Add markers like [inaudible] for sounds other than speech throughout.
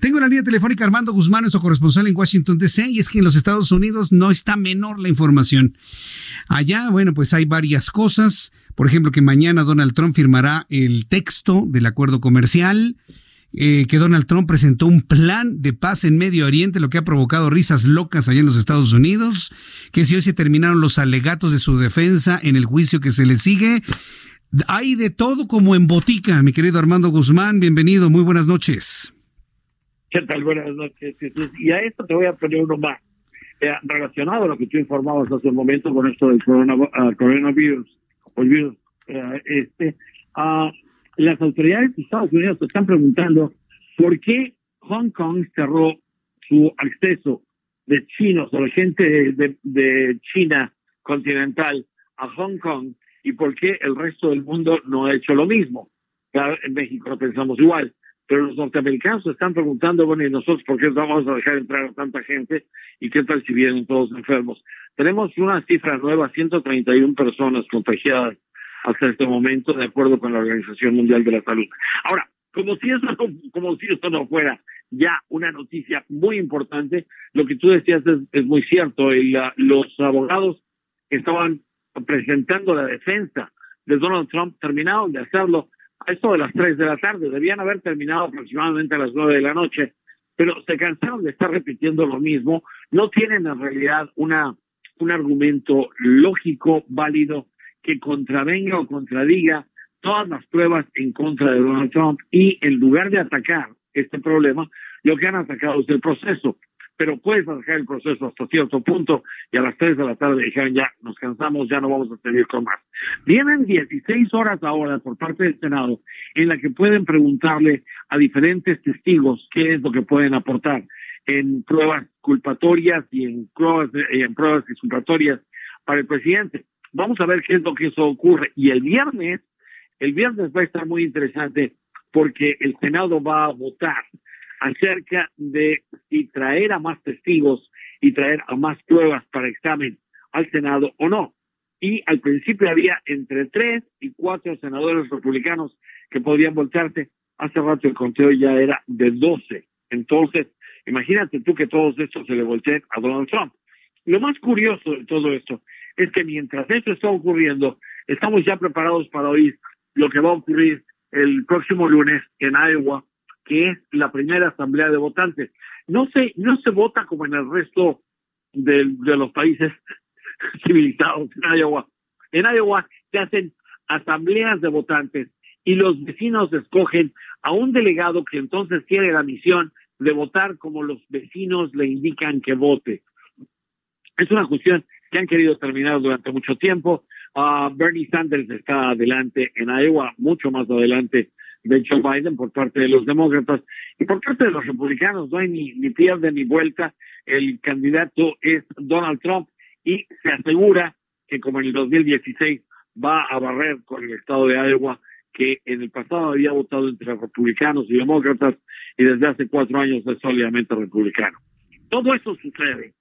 Tengo la línea telefónica Armando Guzmán, nuestro corresponsal en Washington DC, y es que en los Estados Unidos no está menor la información. Allá, bueno, pues hay varias cosas. Por ejemplo, que mañana Donald Trump firmará el texto del acuerdo comercial. Eh, que Donald Trump presentó un plan de paz en Medio Oriente, lo que ha provocado risas locas allá en los Estados Unidos, que si hoy se terminaron los alegatos de su defensa en el juicio que se le sigue. Hay de todo como en botica, mi querido Armando Guzmán, bienvenido, muy buenas noches. ¿Qué tal? Buenas noches, Jesús. Y a esto te voy a poner uno más. Eh, relacionado a lo que tú informabas hace un momento con esto del uh, coronavirus, o el virus, uh, este, uh, las autoridades de Estados Unidos se están preguntando por qué Hong Kong cerró su acceso de chinos o de gente de, de China continental a Hong Kong y por qué el resto del mundo no ha hecho lo mismo. Claro, en México lo pensamos igual pero los norteamericanos se están preguntando, bueno, ¿y nosotros por qué vamos a dejar entrar a tanta gente? ¿Y qué tal si vienen todos enfermos? Tenemos una cifra nueva, 131 personas contagiadas hasta este momento, de acuerdo con la Organización Mundial de la Salud. Ahora, como si eso, como si esto no fuera ya una noticia muy importante, lo que tú decías es, muy cierto. los abogados estaban presentando la defensa de Donald Trump terminaron de hacerlo esto de las 3 de la tarde. Debían haber terminado aproximadamente a las 9 de la noche, pero se cansaron de estar repitiendo lo mismo. No tienen en realidad una, un argumento lógico, válido, que contravenga o contradiga todas las pruebas en contra de Donald Trump y en lugar de atacar este problema, lo que han atacado es el proceso pero puedes dejar el proceso hasta cierto punto y a las 3 de la tarde dijeron ya, nos cansamos, ya no vamos a seguir con más. Vienen 16 horas ahora por parte del Senado en la que pueden preguntarle a diferentes testigos qué es lo que pueden aportar en pruebas culpatorias y en pruebas, en pruebas disculpatorias para el presidente. Vamos a ver qué es lo que eso ocurre. Y el viernes, el viernes va a estar muy interesante porque el Senado va a votar acerca de si traer a más testigos y traer a más pruebas para examen al Senado o no. Y al principio había entre tres y cuatro senadores republicanos que podían voltearse. Hace rato el conteo ya era de doce. Entonces, imagínate tú que todos estos se le volteen a Donald Trump. Lo más curioso de todo esto es que mientras esto está ocurriendo, estamos ya preparados para oír lo que va a ocurrir el próximo lunes en Iowa que es la primera asamblea de votantes. No se, no se vota como en el resto de, de los países [laughs] civilizados en Iowa. En Iowa se hacen asambleas de votantes y los vecinos escogen a un delegado que entonces tiene la misión de votar como los vecinos le indican que vote. Es una cuestión que han querido terminar durante mucho tiempo. Uh, Bernie Sanders está adelante en Iowa, mucho más adelante de Joe Biden por parte de los demócratas y por parte de los republicanos no hay ni, ni pierde ni vuelta. El candidato es Donald Trump y se asegura que como en el 2016 va a barrer con el estado de Iowa que en el pasado había votado entre republicanos y demócratas y desde hace cuatro años es sólidamente republicano. Todo eso sucede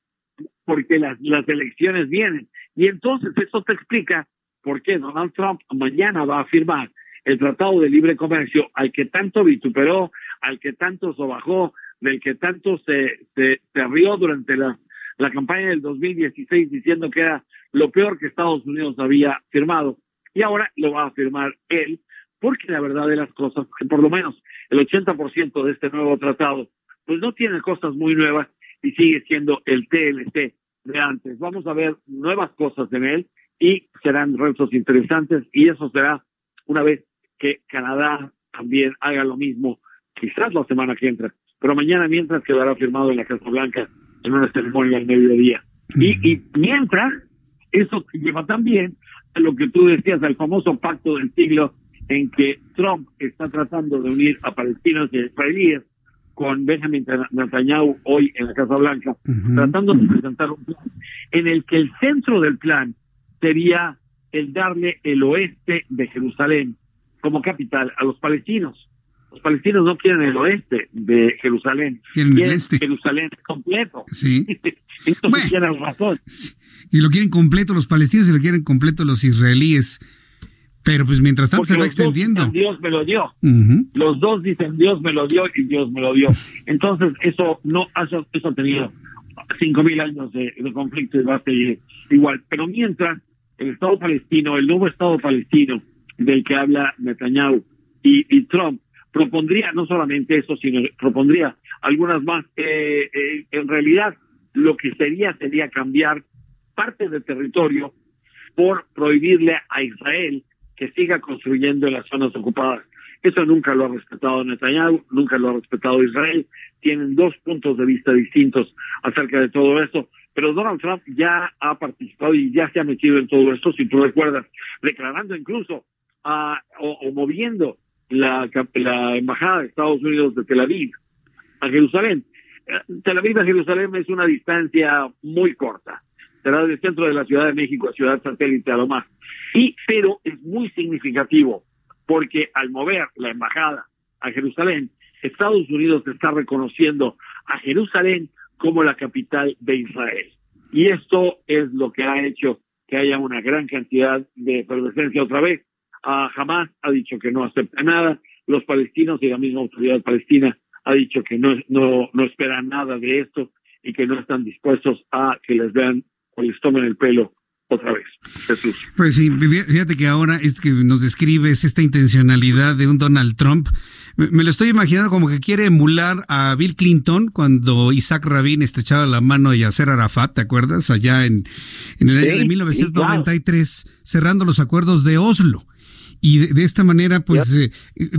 porque las, las elecciones vienen y entonces eso te explica por qué Donald Trump mañana va a firmar el Tratado de Libre Comercio al que tanto vituperó, al que tanto sobajó, del que tanto se, se, rió durante la, la campaña del 2016 diciendo que era lo peor que Estados Unidos había firmado. Y ahora lo va a firmar él, porque la verdad de las cosas, que por lo menos el 80% de este nuevo tratado, pues no tiene cosas muy nuevas y sigue siendo el TLC de antes. Vamos a ver nuevas cosas en él y serán retos interesantes y eso será una vez que Canadá también haga lo mismo, quizás la semana que entra, pero mañana mientras quedará firmado en la Casa Blanca en una ceremonia al mediodía. Y, y mientras, eso lleva también a lo que tú decías, al famoso pacto del siglo en que Trump está tratando de unir a palestinos y israelíes con Benjamin Netanyahu hoy en la Casa Blanca, tratando de presentar un plan en el que el centro del plan sería el darle el oeste de Jerusalén como capital a los palestinos. Los palestinos no quieren el oeste de Jerusalén, quieren, el este. Jerusalén completo. Sí. [laughs] Entonces tienen razón. Y lo quieren completo los palestinos y lo quieren completo los israelíes. Pero pues mientras tanto se va extendiendo. Dios me lo dio. Los dos dicen Dios me lo dio y Dios me lo dio. Entonces eso no eso, eso ha tenido cinco mil años de, conflicto y va a seguir igual. Pero mientras el Estado palestino, el nuevo Estado palestino del que habla Netanyahu y, Trump propondría no solamente eso, sino propondría algunas más. Eh, eh, en realidad, lo que sería sería cambiar parte del territorio por prohibirle a Israel que siga construyendo en las zonas ocupadas. Eso nunca lo ha respetado Netanyahu, nunca lo ha respetado Israel. Tienen dos puntos de vista distintos acerca de todo esto. Pero Donald Trump ya ha participado y ya se ha metido en todo esto, si tú recuerdas, declarando incluso o, moviendo la, la embajada de Estados Unidos de Tel Aviv a Jerusalén. Eh, Tel Aviv a Jerusalén es una distancia muy corta. Será del centro de la Ciudad de México a Ciudad Satélite a lo más. Y, pero es muy significativo porque al mover la embajada a Jerusalén, Estados Unidos está reconociendo a Jerusalén como la capital de Israel. Y esto es lo que ha hecho que haya una gran cantidad de efervescencia otra vez. Uh, Hamas ha dicho que no acepta nada, los palestinos y la misma autoridad palestina ha dicho que no, no, no esperan nada de esto y que no están dispuestos a que les vean o les tomen el pelo otra vez, Jesús. Pues sí, fíjate que ahora es que nos describes esta intencionalidad de un Donald Trump. Me, lo estoy imaginando como que quiere emular a Bill Clinton cuando Isaac Rabin estrechaba la mano a Yasser Arafat, ¿te acuerdas? Allá en, en el año de 1993, cerrando los acuerdos de Oslo y de, esta manera, pues, eh,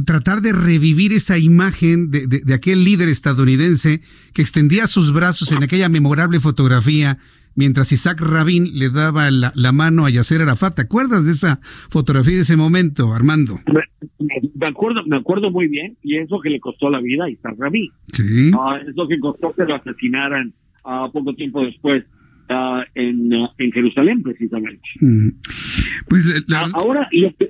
tratar de revivir esa imagen de, de, aquel líder estadounidense que extendía sus brazos en aquella memorable fotografía mientras Isaac Rabin le daba la, la, mano a Yasser Arafat. ¿Te acuerdas de esa fotografía de ese momento, Armando? Me, acuerdo, me acuerdo muy bien, y es lo que le costó la vida a Isaac Rabin. Sí. Uh, es lo que costó que lo asesinaran uh, poco tiempo después. Uh, en, en Jerusalén, precisamente. Mm. Pues la, ahora, lo que,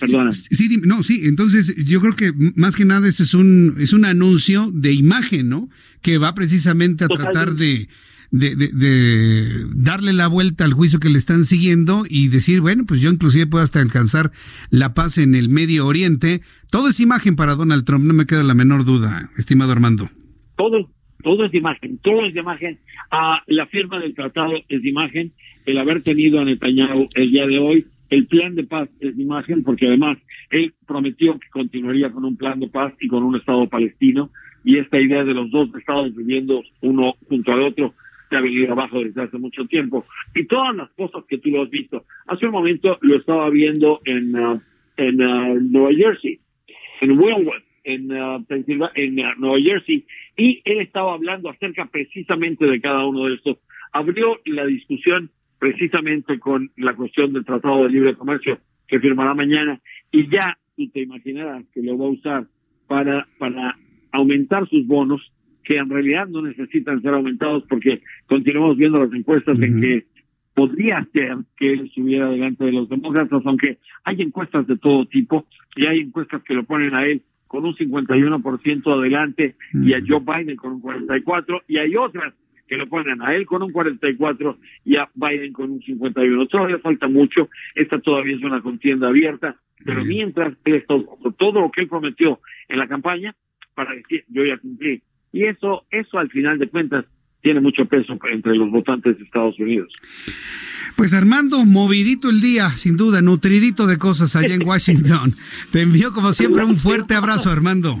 Perdona. Sí, no, sí, entonces yo creo que más que nada ese es un, es un anuncio de imagen, ¿no? Que va precisamente a tratar de, de, de, darle la vuelta al juicio que le están siguiendo y decir, bueno, pues yo inclusive puedo hasta alcanzar la paz en el Medio Oriente. Todo es imagen para Donald Trump, no me queda la menor duda, estimado Armando. Todo, todo es imagen, todo es imagen. Ah, la firma del tratado es imagen, el haber tenido a Netanyahu el día de hoy, el plan de paz es imagen, porque además él prometió que continuaría con un plan de paz y con un Estado palestino, y esta idea de los dos estados viviendo uno junto al otro ha venido abajo desde hace mucho tiempo. Y todas las cosas que tú lo has visto. Hace un momento lo estaba viendo en, uh, en uh, Nueva Jersey, en Wildwood, en, uh, en Nueva Jersey, y él estaba hablando acerca precisamente de cada uno de estos. Abrió la discusión precisamente con la cuestión del Tratado de Libre Comercio que firmará mañana, y ya tú te imaginarás que lo va a usar para, para aumentar sus bonos que en realidad no necesitan ser aumentados porque continuamos viendo las encuestas en que podría ser que él estuviera delante de los demócratas, aunque hay encuestas de todo tipo y hay encuestas que lo ponen a él con un 51% adelante y a Joe Biden con un 44% y hay otras que lo ponen a él con un 44 y a Biden con un 51. Todavía falta mucho, esta todavía es una contienda abierta, pero mientras él está todo lo que él prometió en la campaña para decir yo ya cumplí y eso, eso al final de cuentas tiene mucho peso entre los votantes de Estados Unidos. Pues Armando, movidito el día, sin duda, nutridito de cosas allá en [laughs] Washington. Te envío como siempre un fuerte abrazo, Armando.